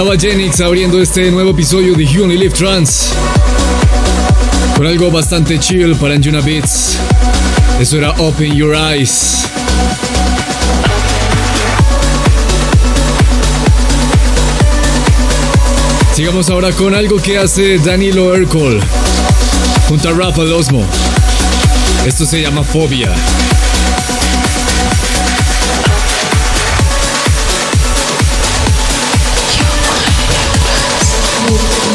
estaba Genix abriendo este nuevo episodio de You Live Trans. Con algo bastante chill para Anjuna Beats. Eso era Open Your Eyes. Sigamos ahora con algo que hace Danilo Ercol junto a Rafa Osmo. Esto se llama Fobia. you.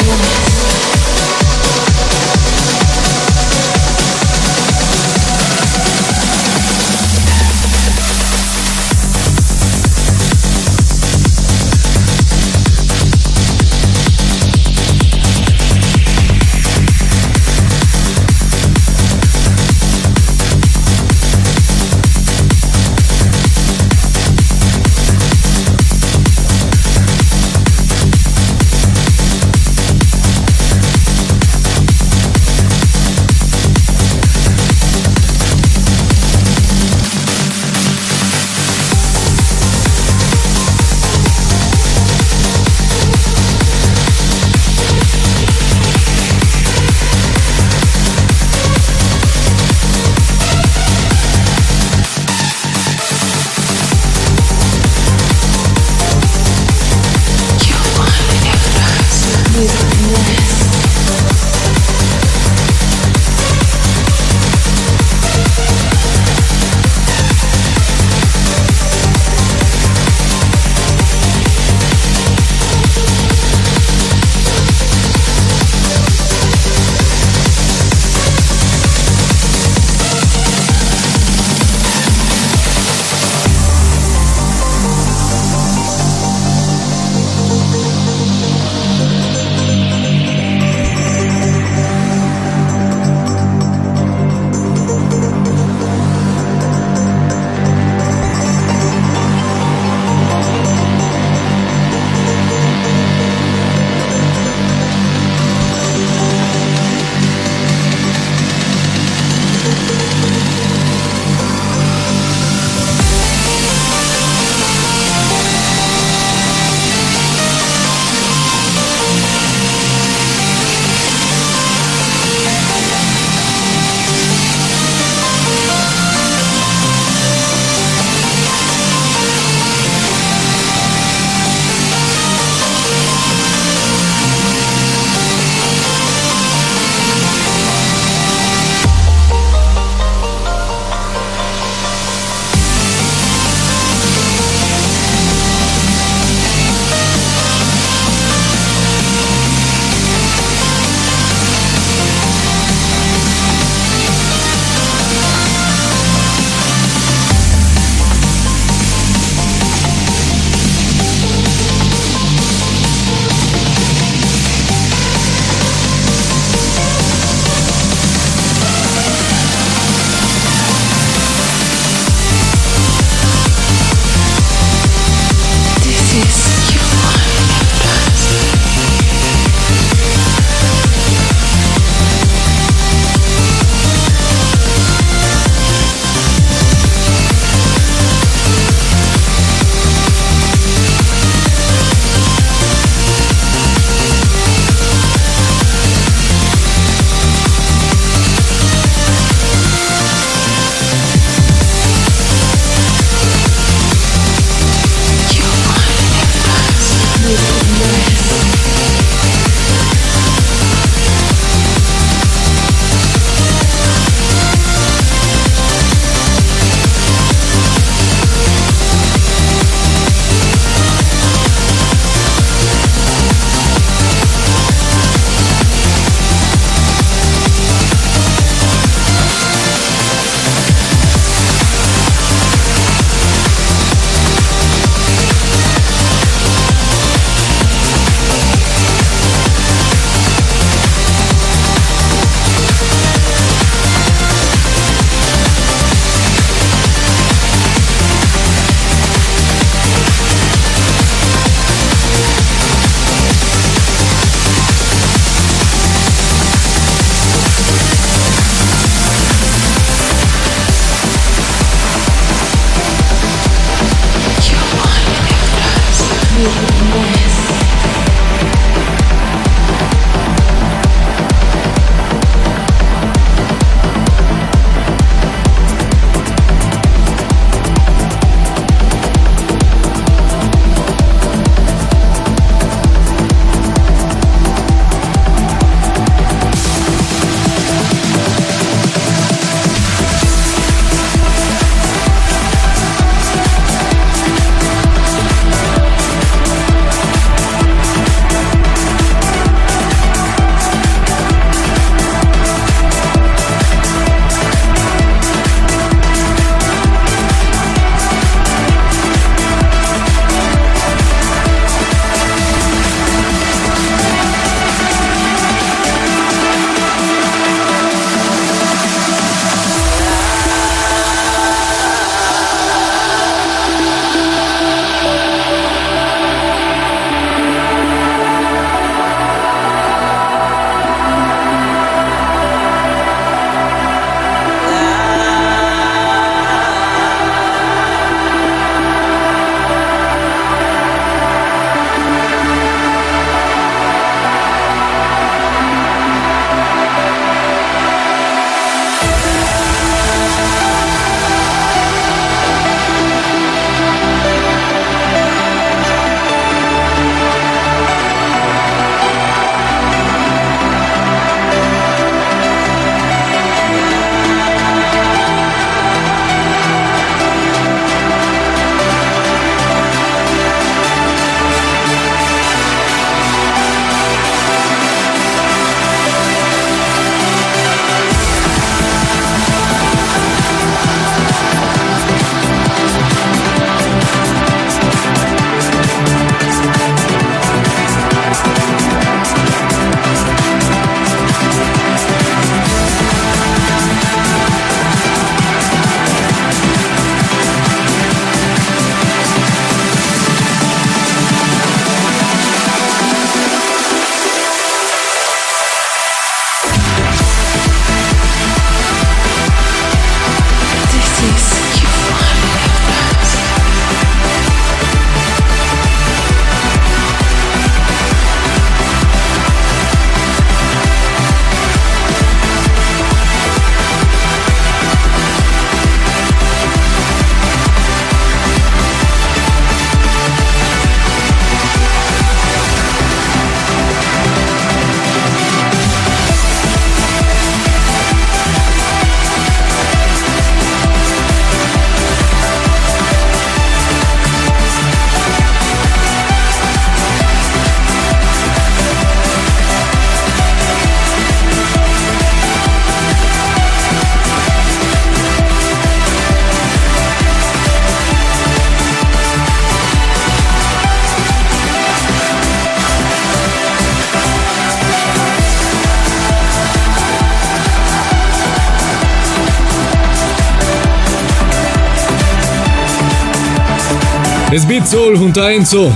Es Beat Soul junto a Enzo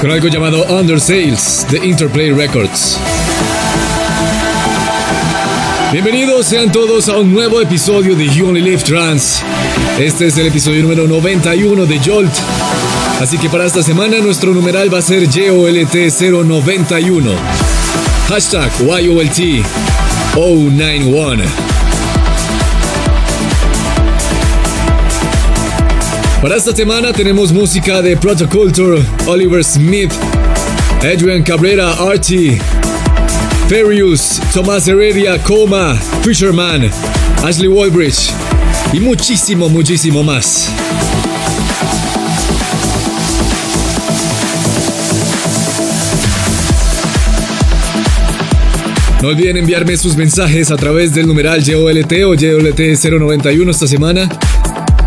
con algo llamado Under Sales de Interplay Records. Bienvenidos sean todos a un nuevo episodio de You Only Live Trans. Este es el episodio número 91 de Jolt. Así que para esta semana nuestro numeral va a ser YOLT091. Hashtag YOLT091. Para esta semana tenemos música de Protoculture, Oliver Smith, Adrian Cabrera, Archie, Ferius, Tomás Heredia, Coma, Fisherman, Ashley Walbridge y muchísimo, muchísimo más. No olviden enviarme sus mensajes a través del numeral YOLT o YOLT091 esta semana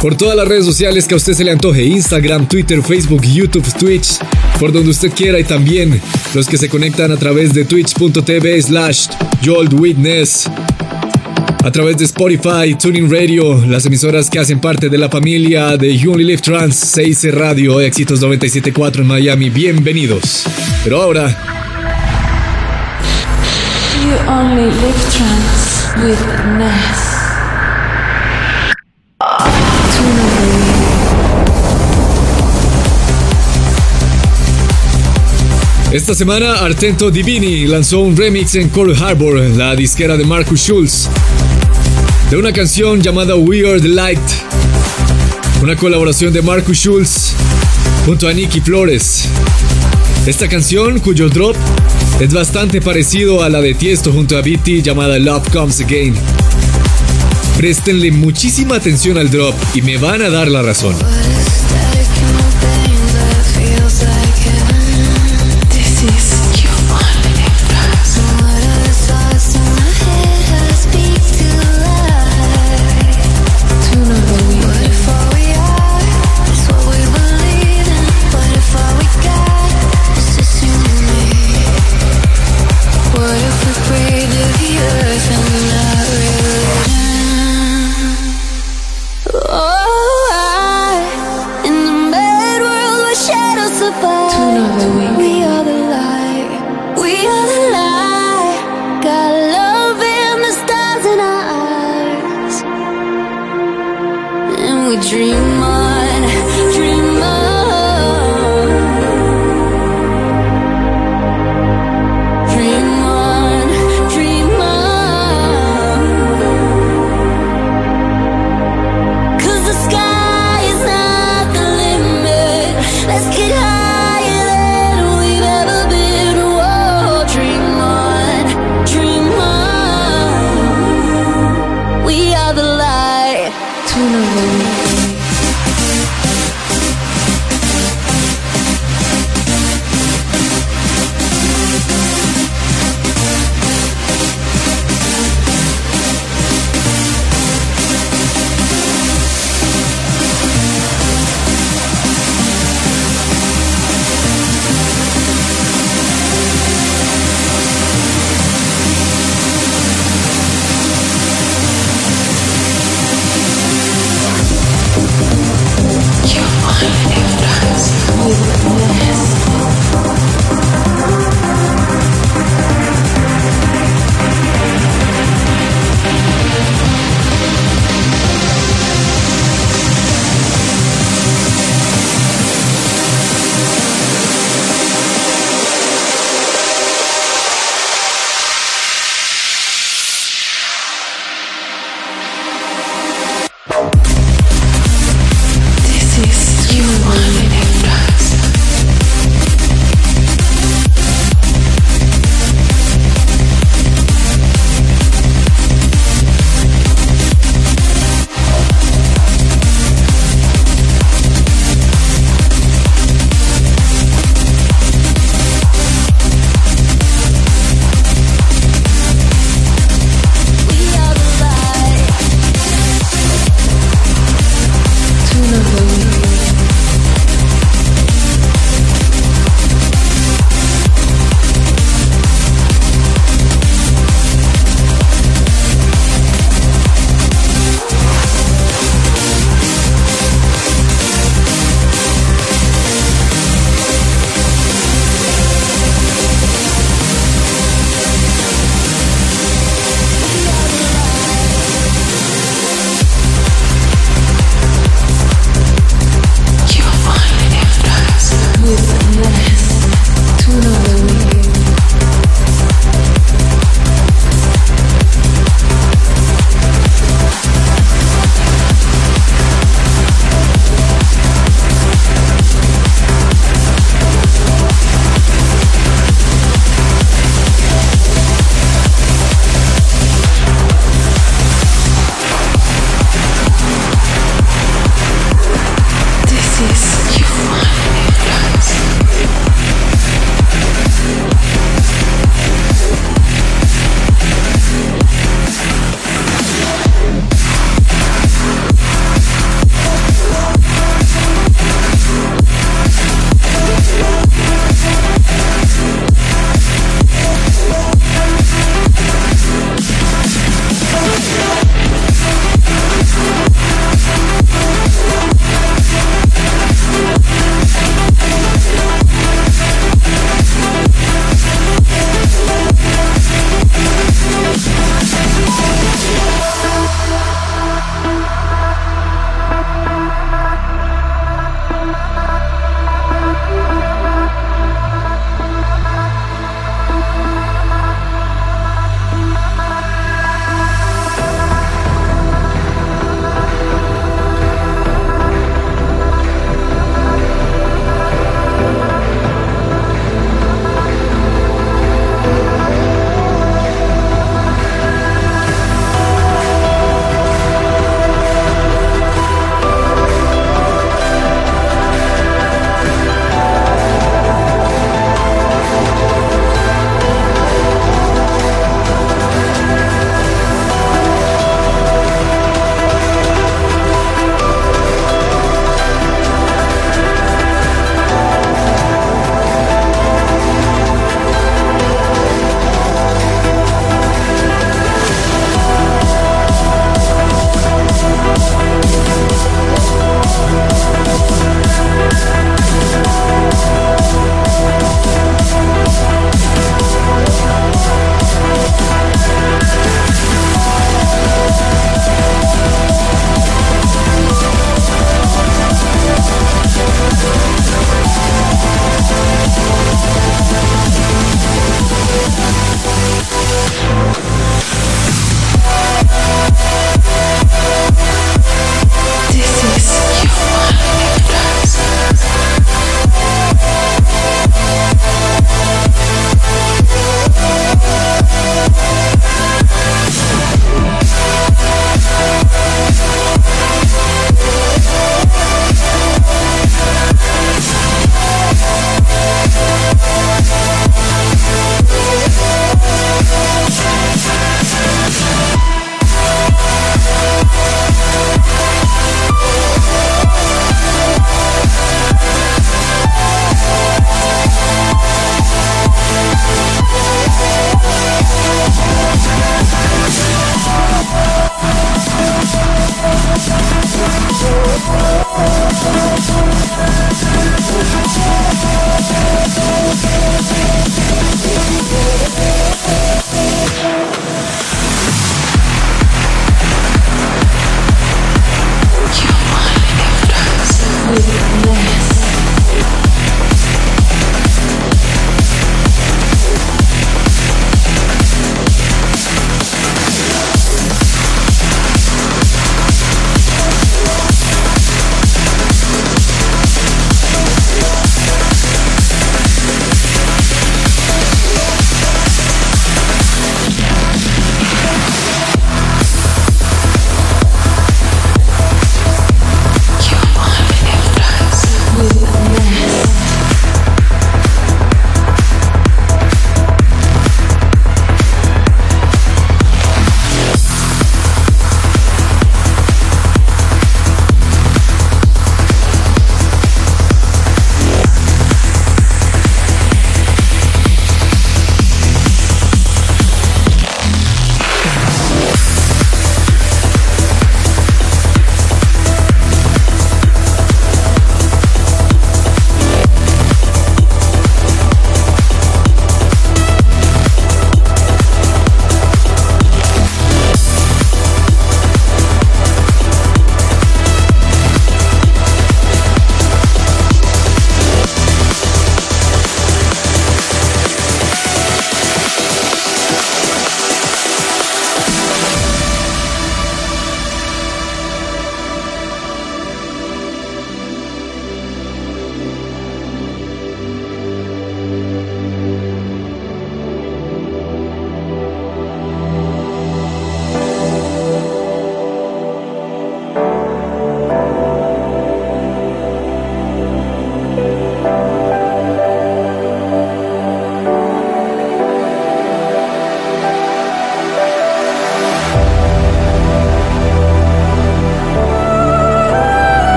por todas las redes sociales que a usted se le antoje, Instagram, Twitter, Facebook, YouTube, Twitch, por donde usted quiera y también los que se conectan a través de twitch.tv slash Witness, a través de Spotify, Tuning Radio, las emisoras que hacen parte de la familia de You Only Live Trans, 6 Radio, Éxitos 97.4 en Miami, bienvenidos. Pero ahora... You Only Live Trans with Ness. Esta semana Artento Divini lanzó un remix en Cold Harbor, la disquera de Marcus Schulz, de una canción llamada Weird Light, una colaboración de Marcus Schulz junto a Nicky Flores. Esta canción, cuyo drop es bastante parecido a la de Tiesto junto a BT llamada Love Comes Again. Préstenle muchísima atención al drop y me van a dar la razón.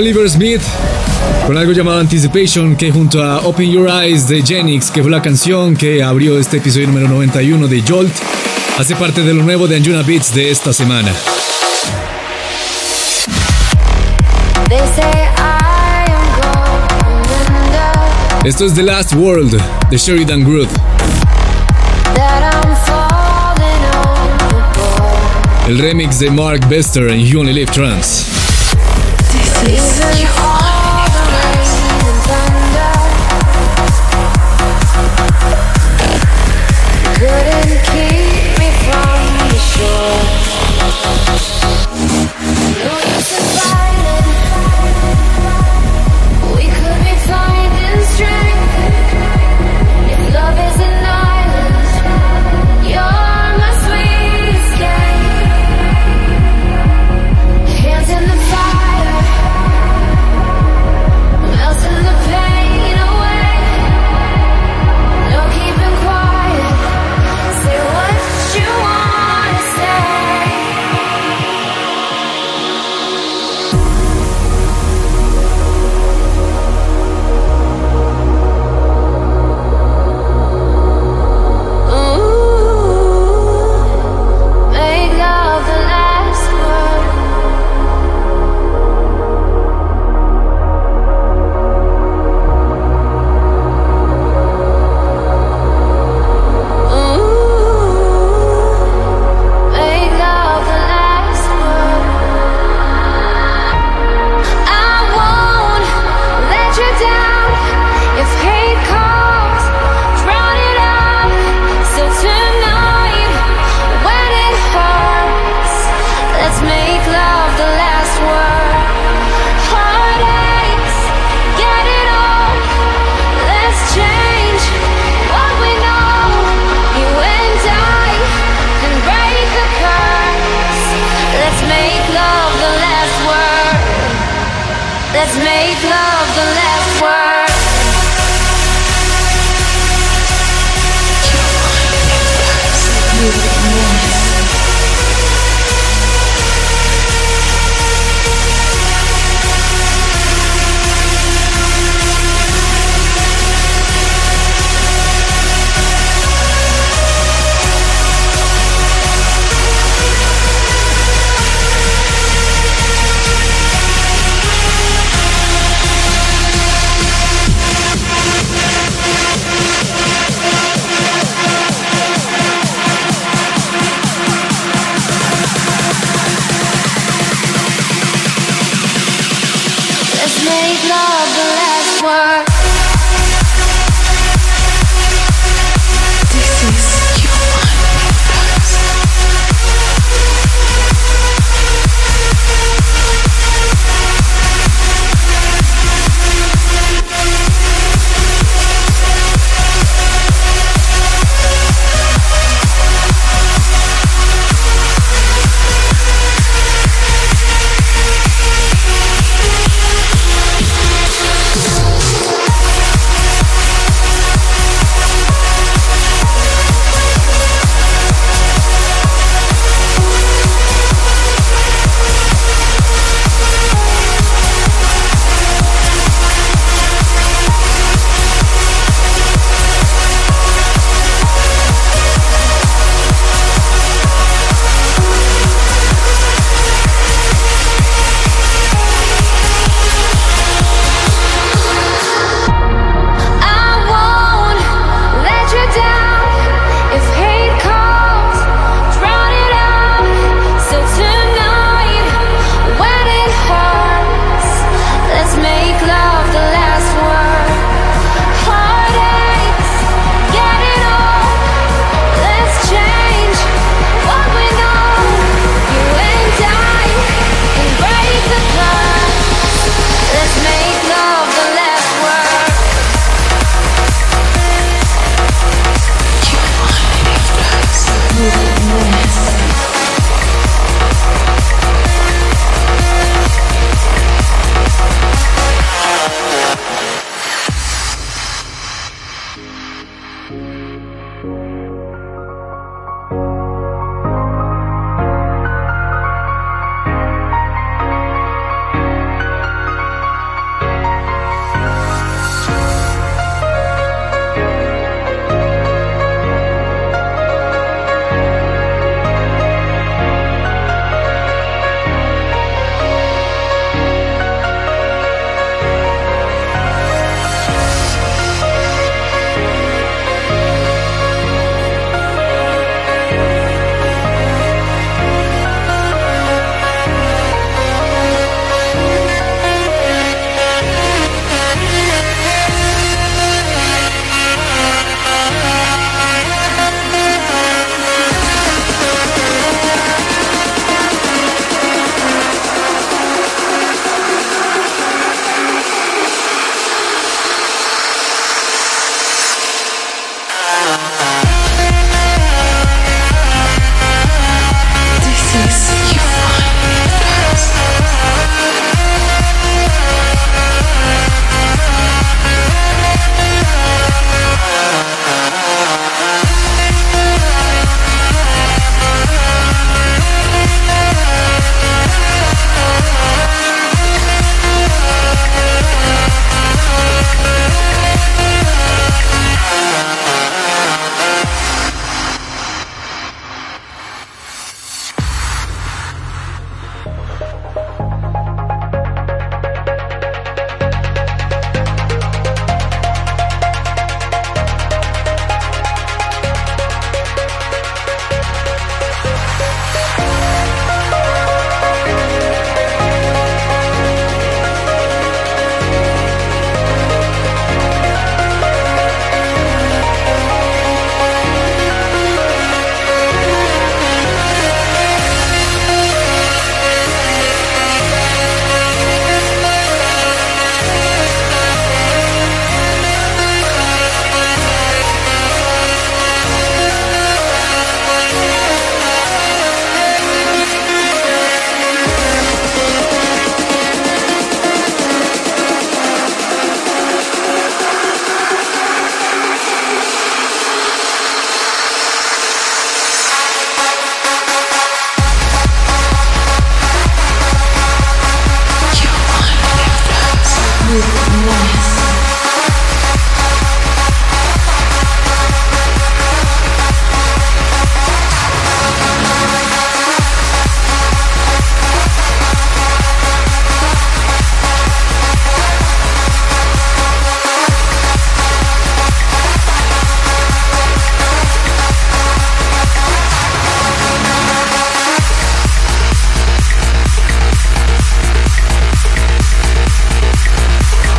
Oliver Smith con algo llamado Anticipation que junto a Open Your Eyes de Genix, que fue la canción que abrió este episodio número 91 de Jolt, hace parte de lo nuevo de Anjuna Beats de esta semana. Esto es The Last World de Sheridan Groot. El remix de Mark Bester en You Only Live Trance.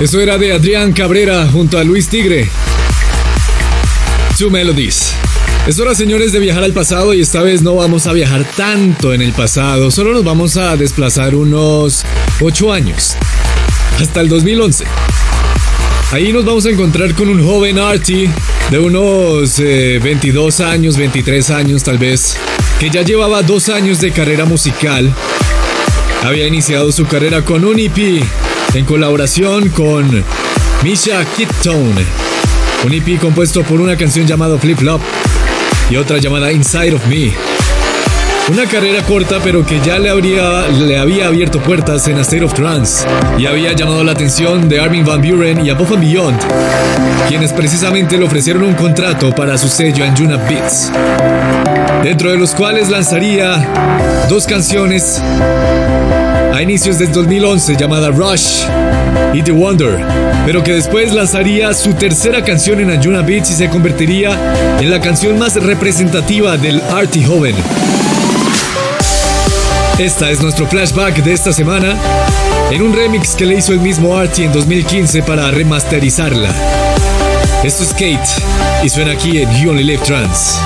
Eso era de Adrián Cabrera junto a Luis Tigre. Two Melodies. Es hora, señores, de viajar al pasado y esta vez no vamos a viajar tanto en el pasado, solo nos vamos a desplazar unos 8 años, hasta el 2011. Ahí nos vamos a encontrar con un joven arty de unos 22 eh, años, 23 años tal vez, que ya llevaba dos años de carrera musical. Había iniciado su carrera con un EP en colaboración con Misha Kittone. Un EP compuesto por una canción llamada Flip Flop y otra llamada Inside of Me. Una carrera corta pero que ya le, le había abierto puertas en A State of Trance y había llamado la atención de Armin Van Buren y Above and Beyond, quienes precisamente le ofrecieron un contrato para su sello Anjuna Beats, dentro de los cuales lanzaría dos canciones a inicios del 2011 llamada Rush y The Wonder, pero que después lanzaría su tercera canción en Anjuna Beats y se convertiría en la canción más representativa del Artie joven. Esta es nuestro flashback de esta semana en un remix que le hizo el mismo Artie en 2015 para remasterizarla. Esto es Kate y suena aquí en You Only Live Trans.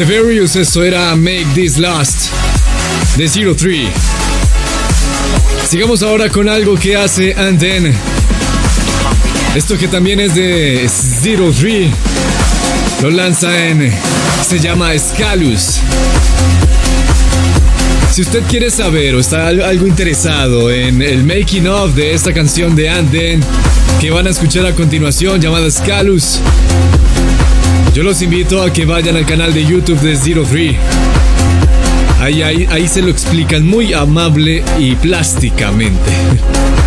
The Various, esto era Make This Last de Zero Three. Sigamos ahora con algo que hace And Then. Esto que también es de Zero Three. Lo lanza en. Se llama Scalus. Si usted quiere saber o está algo interesado en el making of de esta canción de Anden que van a escuchar a continuación llamada Scalus, yo los invito a que vayan al canal de YouTube de Zero Three. Ahí, ahí, ahí se lo explican muy amable y plásticamente.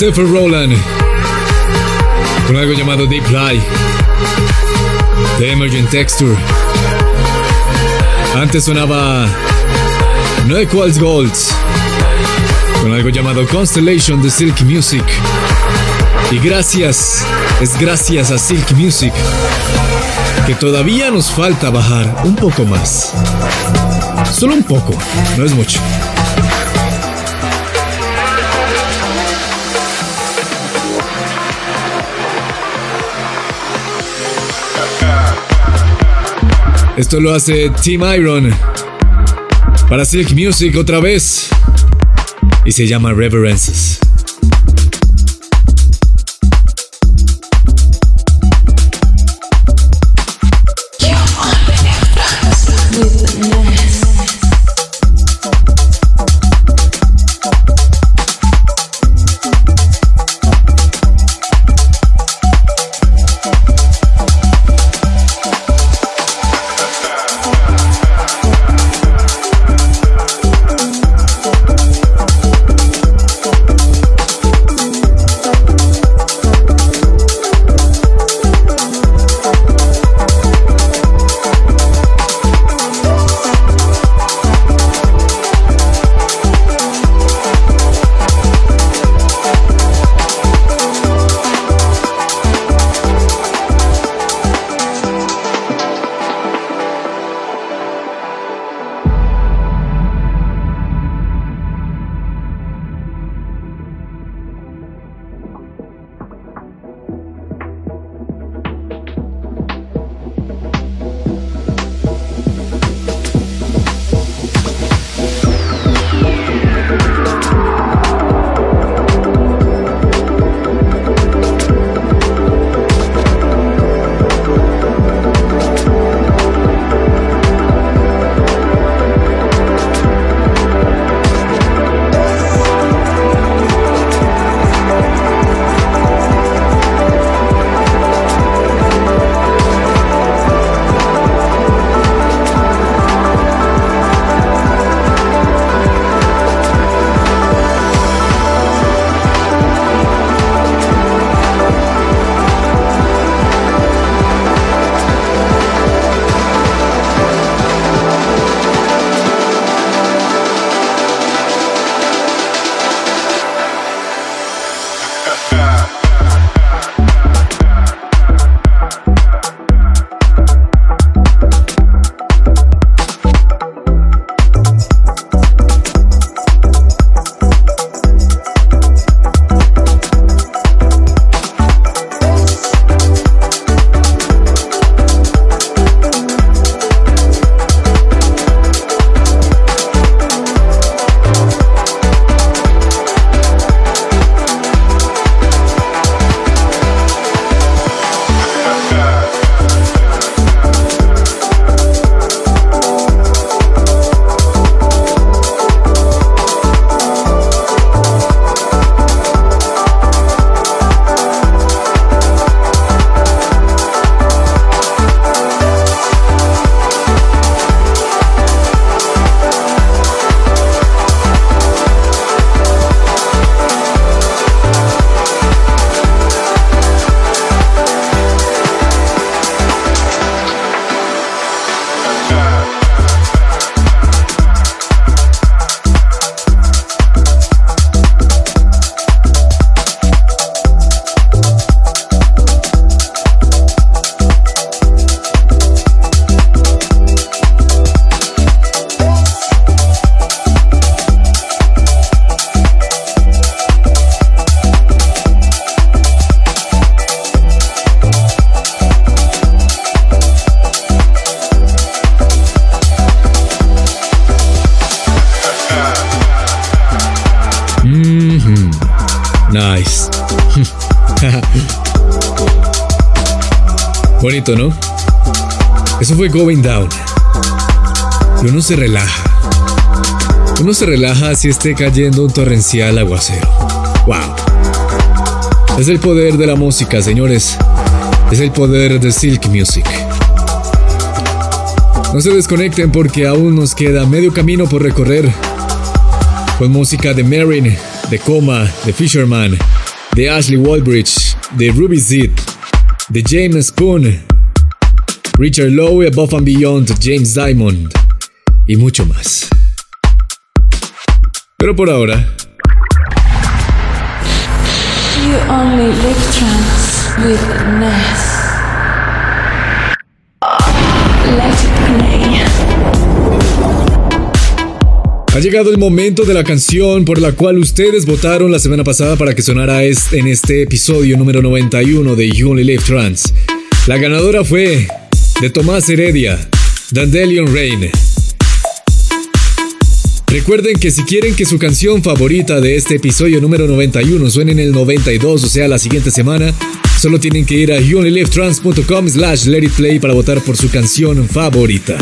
Christopher Rowland con algo llamado Deep Fly de Emergent Texture. Antes sonaba No Equals Golds con algo llamado Constellation de Silk Music. Y gracias, es gracias a Silk Music que todavía nos falta bajar un poco más. Solo un poco, no es mucho. Esto lo hace Team Iron para Silk Music otra vez y se llama Reverences. Se relaja. Uno se relaja si esté cayendo un torrencial aguacero. ¡Wow! Es el poder de la música, señores. Es el poder de Silk Music. No se desconecten porque aún nos queda medio camino por recorrer. Con música de Marin, de Coma, de Fisherman de Ashley Walbridge, de Ruby Zid, de James Spoon, Richard Lowe, Above and Beyond, James Diamond y mucho más. Pero por ahora. You only live trance with Ness. Play. Ha llegado el momento de la canción por la cual ustedes votaron la semana pasada para que sonara en este episodio número 91 de You Only Live Trans. La ganadora fue de Tomás Heredia, Dandelion Rain. Recuerden que si quieren que su canción favorita de este episodio número 91 suene en el 92, o sea, la siguiente semana, solo tienen que ir a youonlylivetrans.com slash let it play para votar por su canción favorita.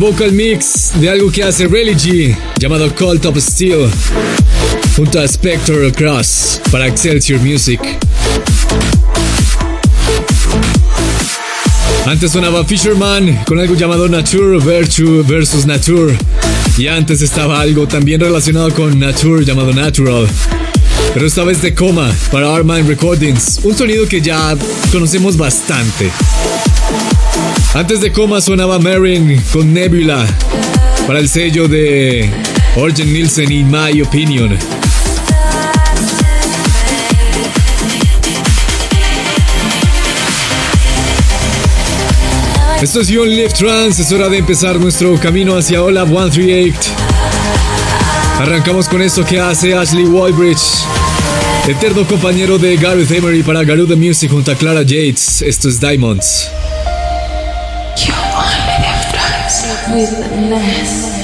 Vocal mix de algo que hace Religy llamado Cult of Steel junto a Spectral Cross para Excelsior Music. Antes sonaba Fisherman con algo llamado Nature Virtue versus Nature. Y antes estaba algo también relacionado con Nature llamado Natural. Pero esta vez de coma para Armine Recordings, un sonido que ya conocemos bastante. Antes de coma sonaba Marin con Nebula para el sello de Orgen Nielsen y My Opinion. Esto es You Live Trans, es hora de empezar nuestro camino hacia Olaf 138. Arrancamos con esto que hace Ashley Wallbridge, eterno compañero de Gareth Emery para Garuda Music junto a Clara Yates. Esto es Diamonds. With Ness.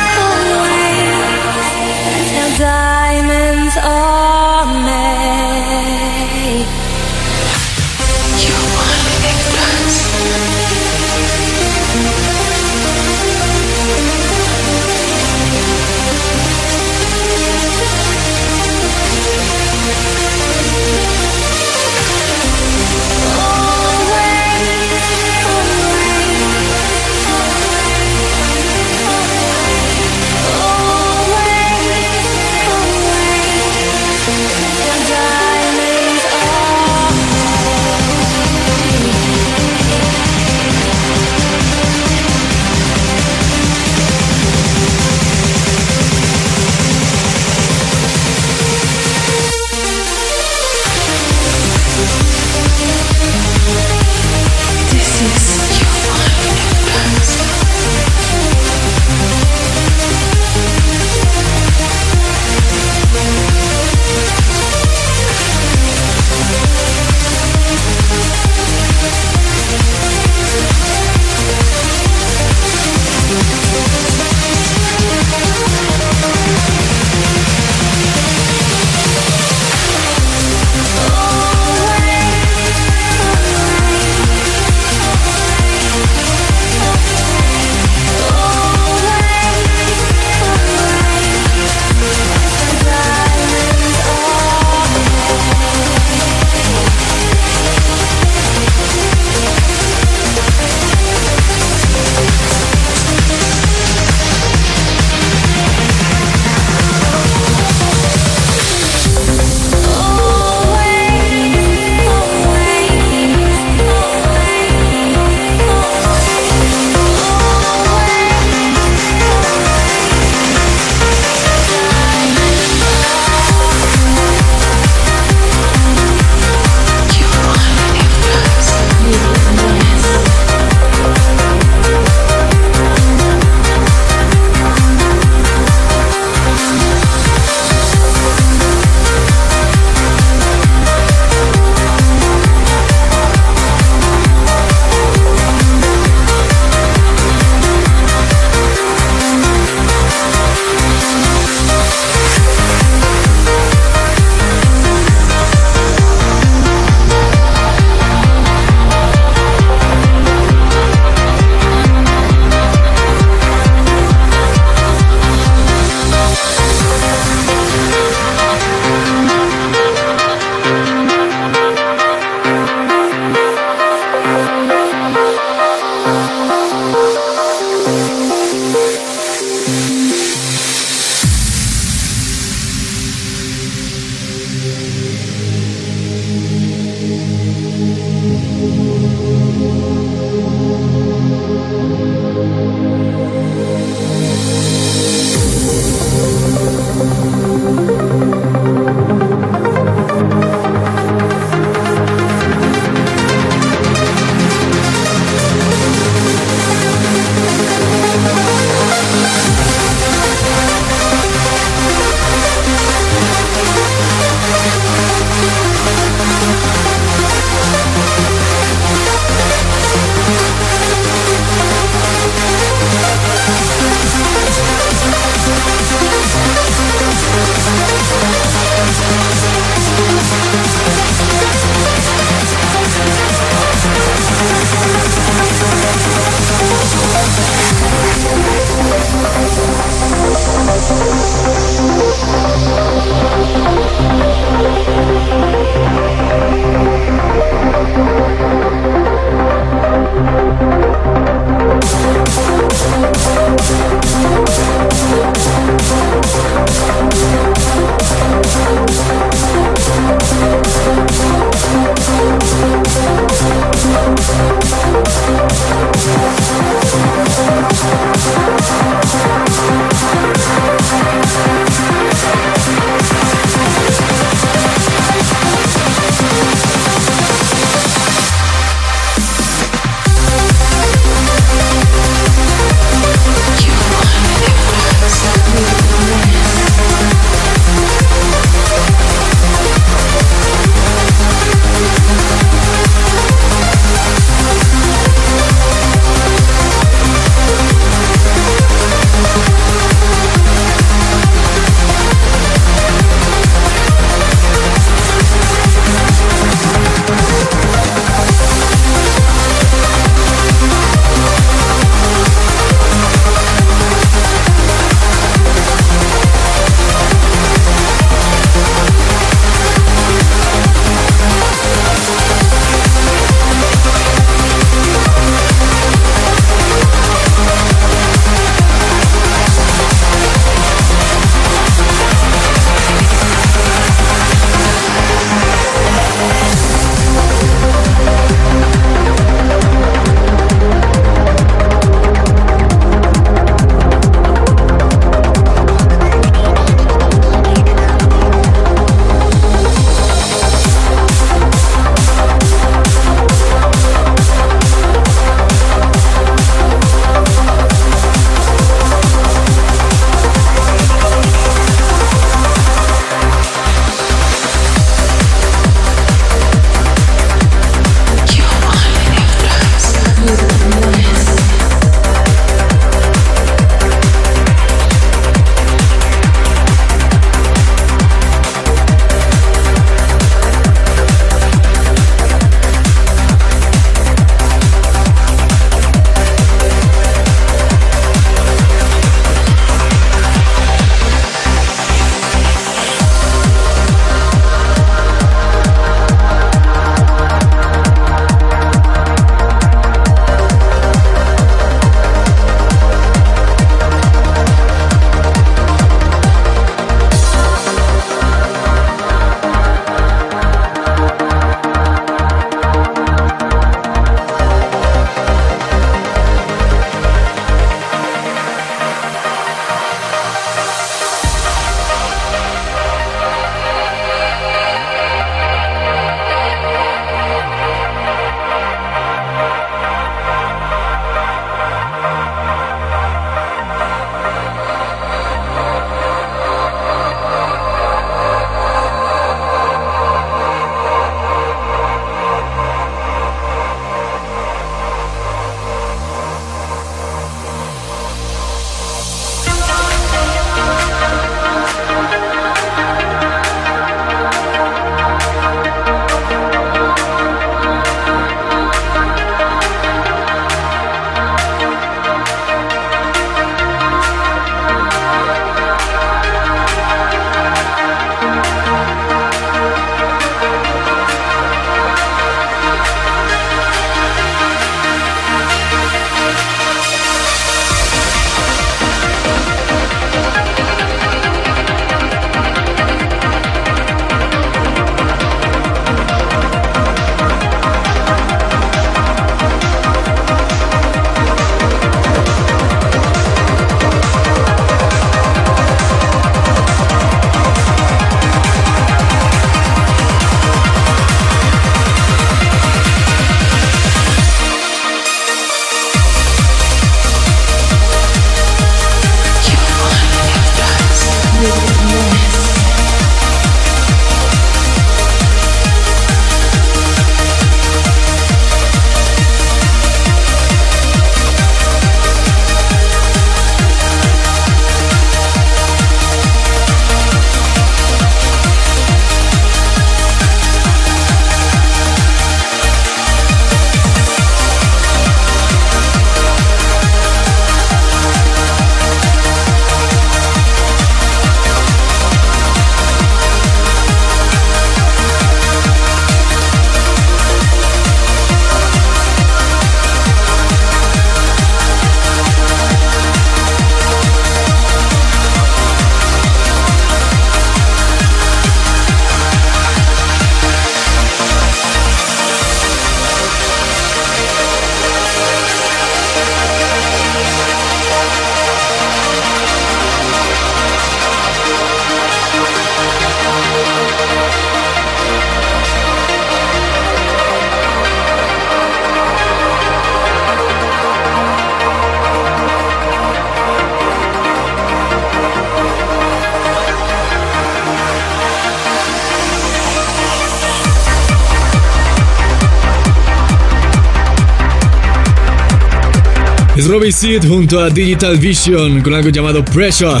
Robbie junto a Digital Vision con algo llamado Pressure.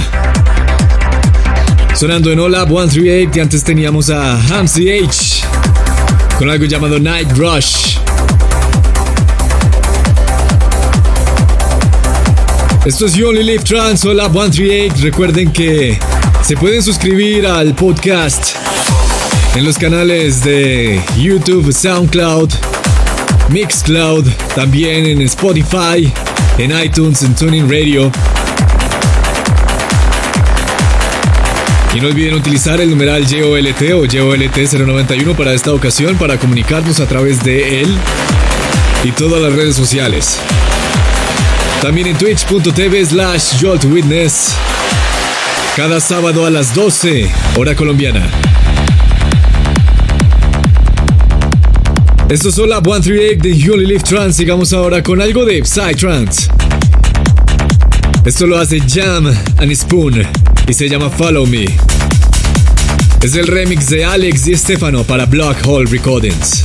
Sonando en Up 138 y antes teníamos a Hamsy H con algo llamado Night Rush. Esto es You Only Live Trans Up 138. Recuerden que se pueden suscribir al podcast en los canales de YouTube, SoundCloud, Mixcloud, también en Spotify, en iTunes, en Tuning Radio. Y no olviden utilizar el numeral YOLT o YOLT 091 para esta ocasión para comunicarnos a través de él y todas las redes sociales. También en twitch.tv slash Witness. Cada sábado a las 12, hora colombiana. Esto es Hola 138 de You Only Live Trans. Sigamos ahora con algo de Psytrance. Esto lo hace Jam and Spoon y se llama Follow Me. Es el remix de Alex y Stefano para Black Hole Recordings.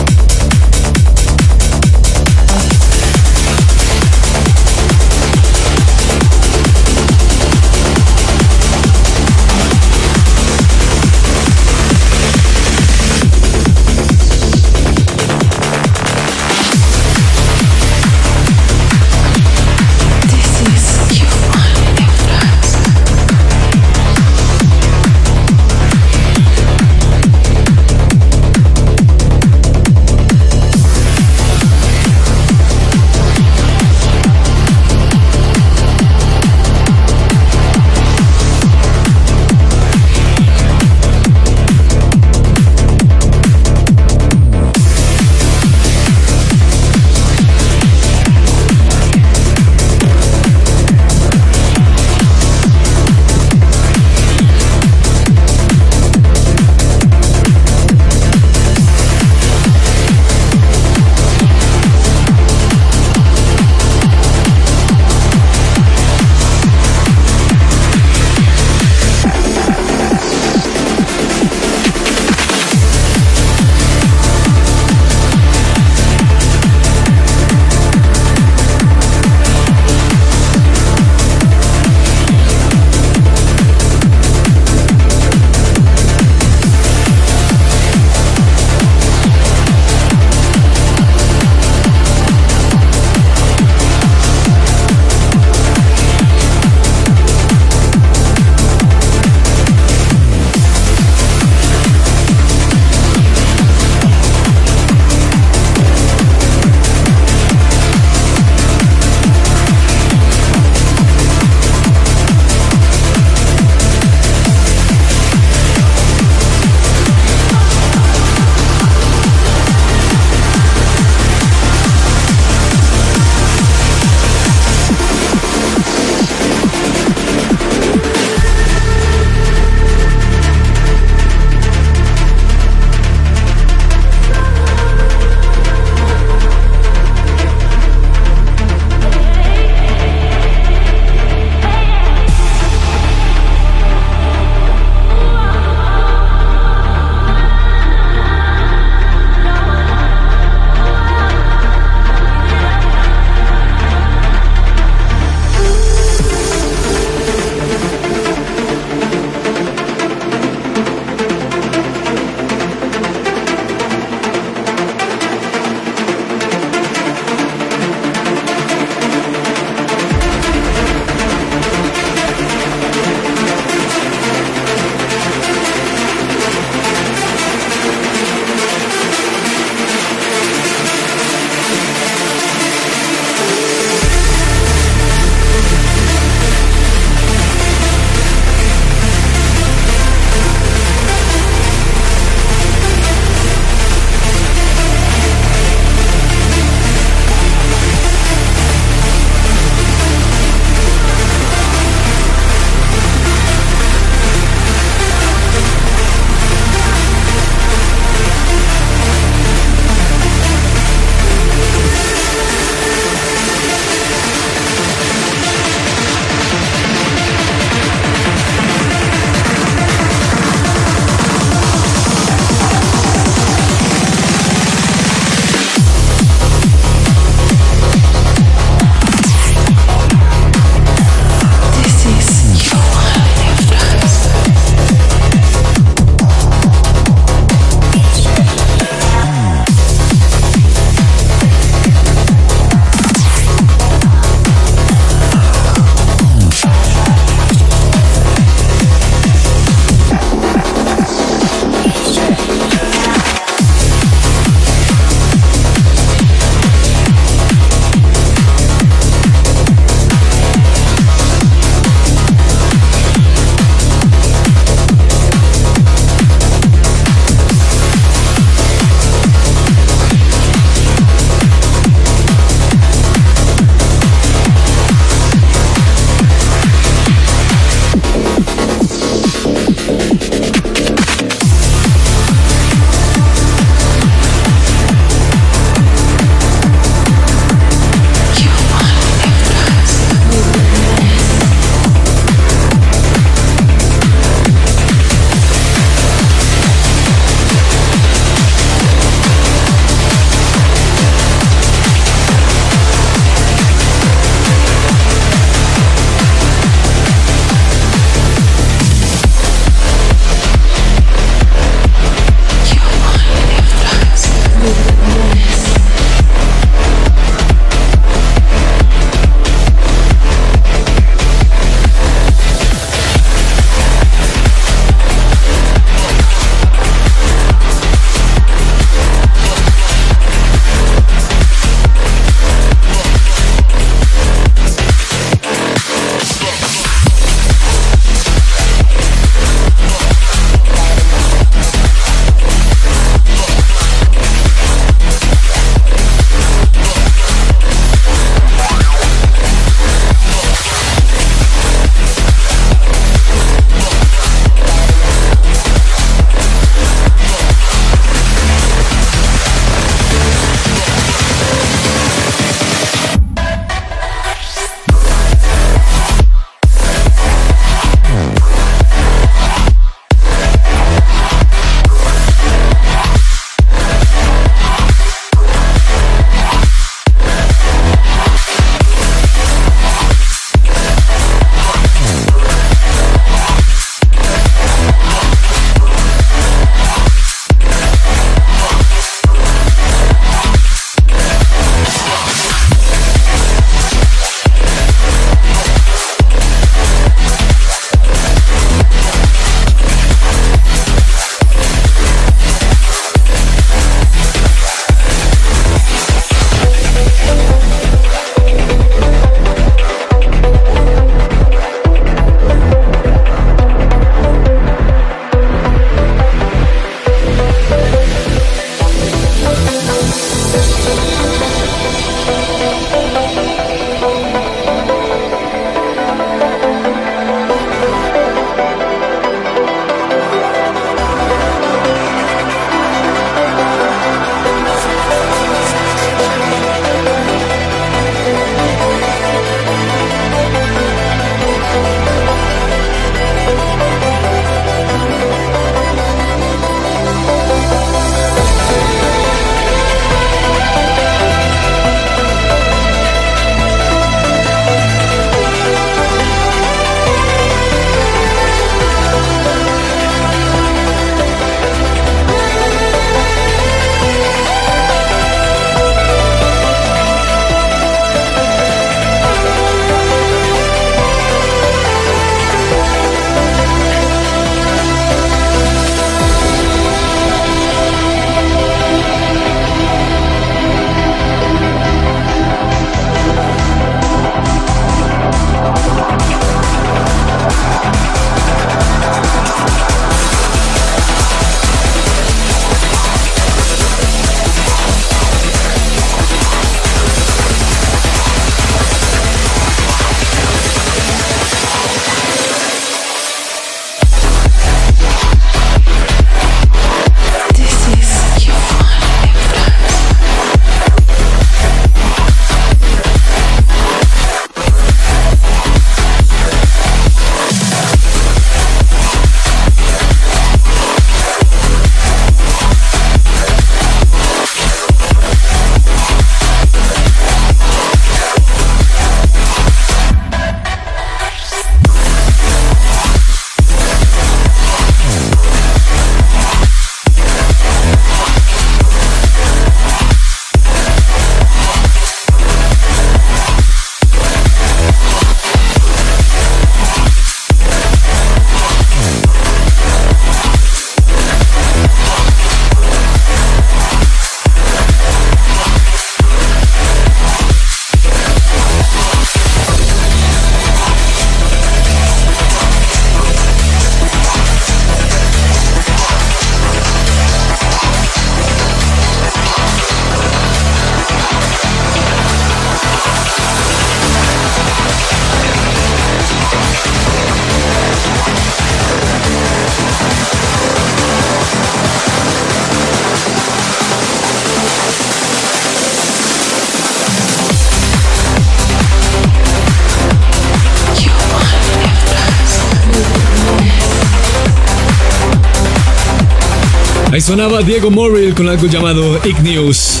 Sonaba Diego Morrill con algo llamado Igneous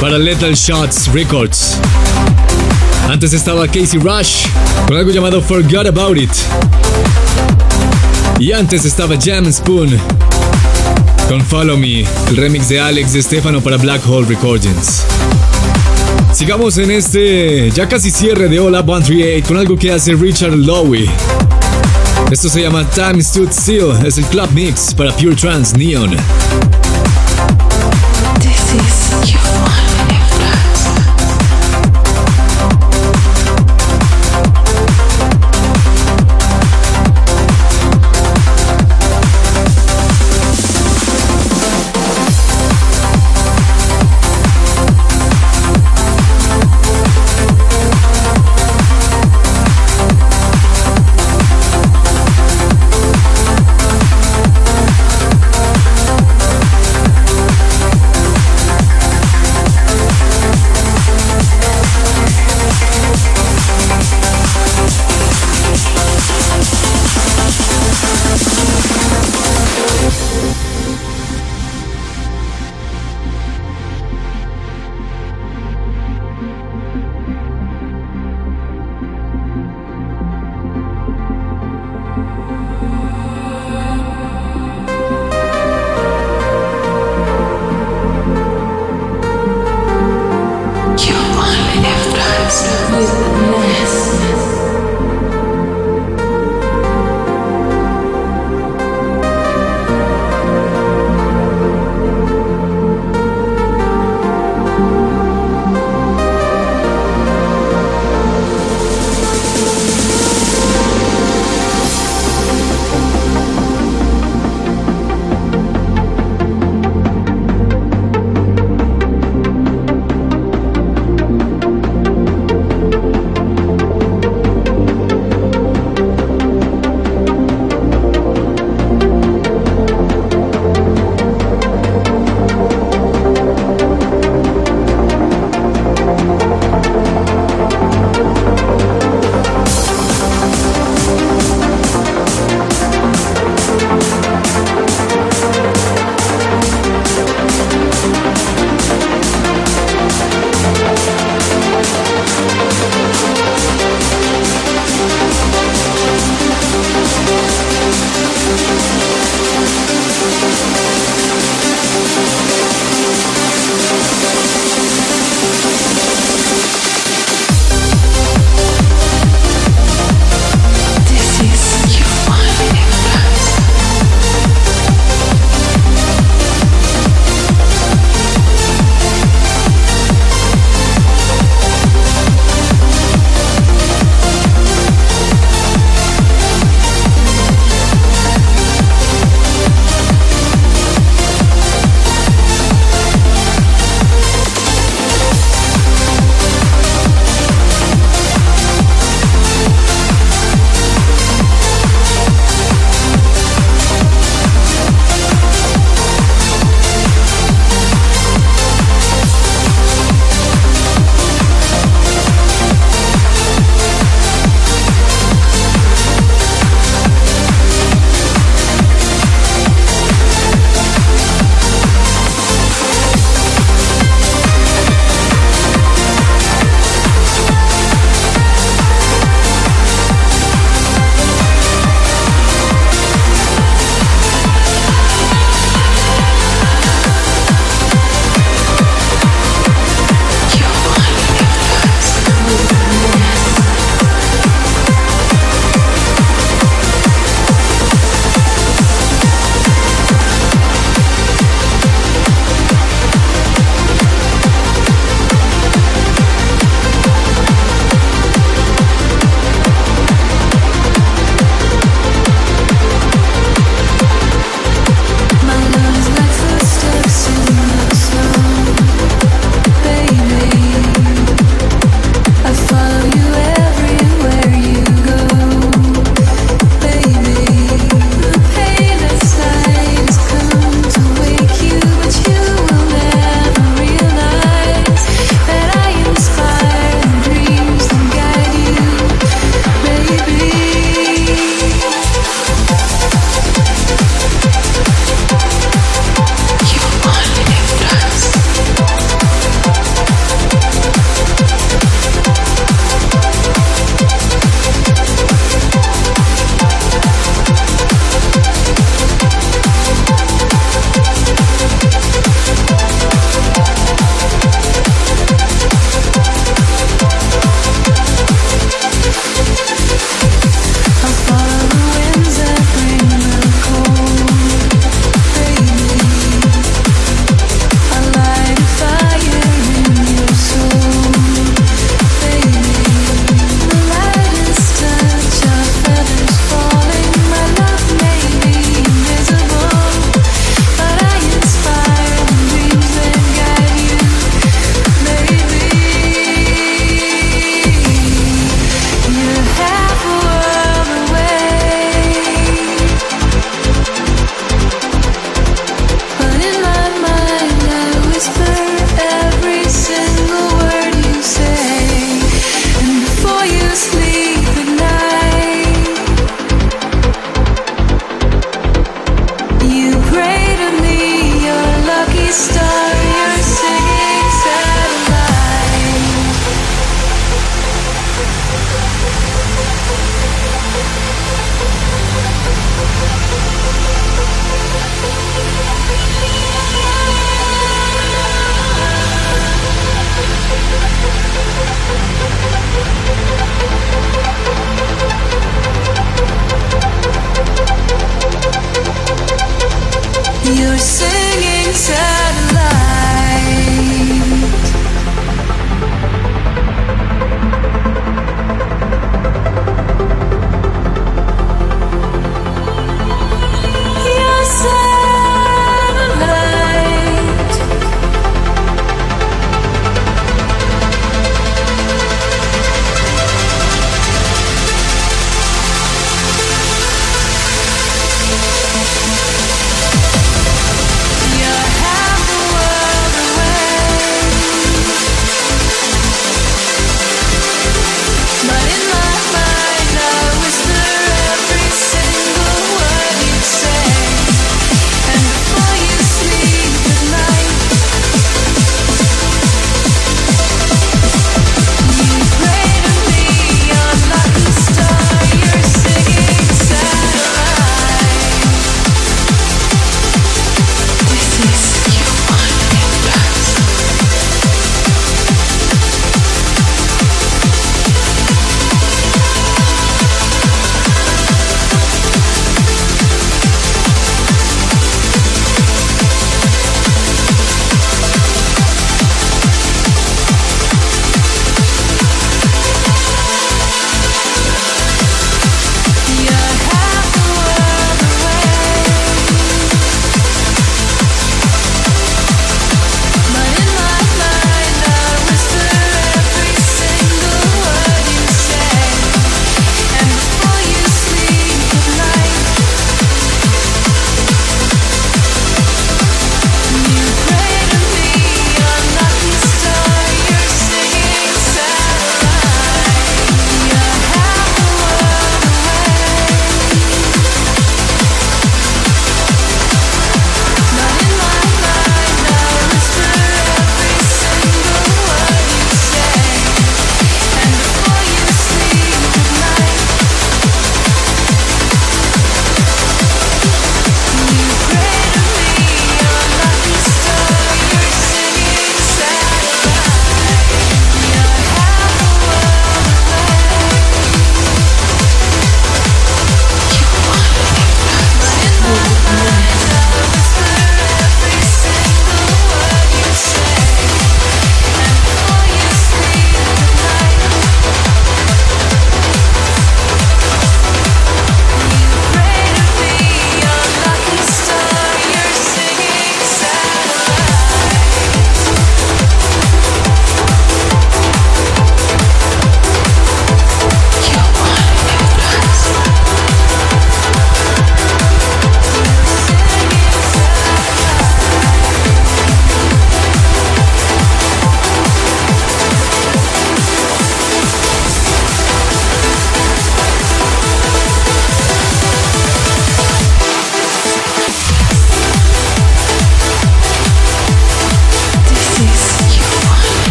para Lethal Shots Records. Antes estaba Casey Rush con algo llamado Forgot About It. Y antes estaba Jam Spoon con Follow Me, el remix de Alex de Stefano para Black Hole Recordings. Sigamos en este ya casi cierre de Up 138 con algo que hace Richard Lowe. Esto se llama Time Stood Still, es el club mix para Pure Trans Neon.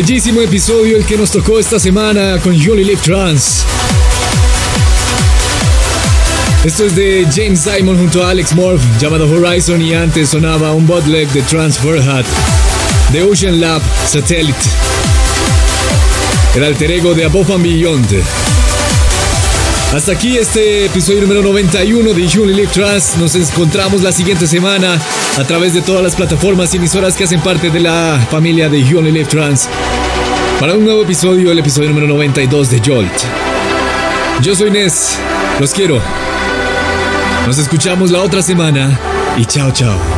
Bellísimo episodio el que nos tocó esta semana con Only Live Trans. Esto es de James Simon junto a Alex Morph, llamado Horizon, y antes sonaba un bootleg de Transfer Hat, de Ocean Lab Satellite. El alter ego de Above and Beyond. Hasta aquí este episodio número 91 de Only Live Trans. Nos encontramos la siguiente semana a través de todas las plataformas y emisoras que hacen parte de la familia de You Only Live Trans. Para un nuevo episodio, el episodio número 92 de Jolt. Yo soy Nes, los quiero. Nos escuchamos la otra semana y chao chao.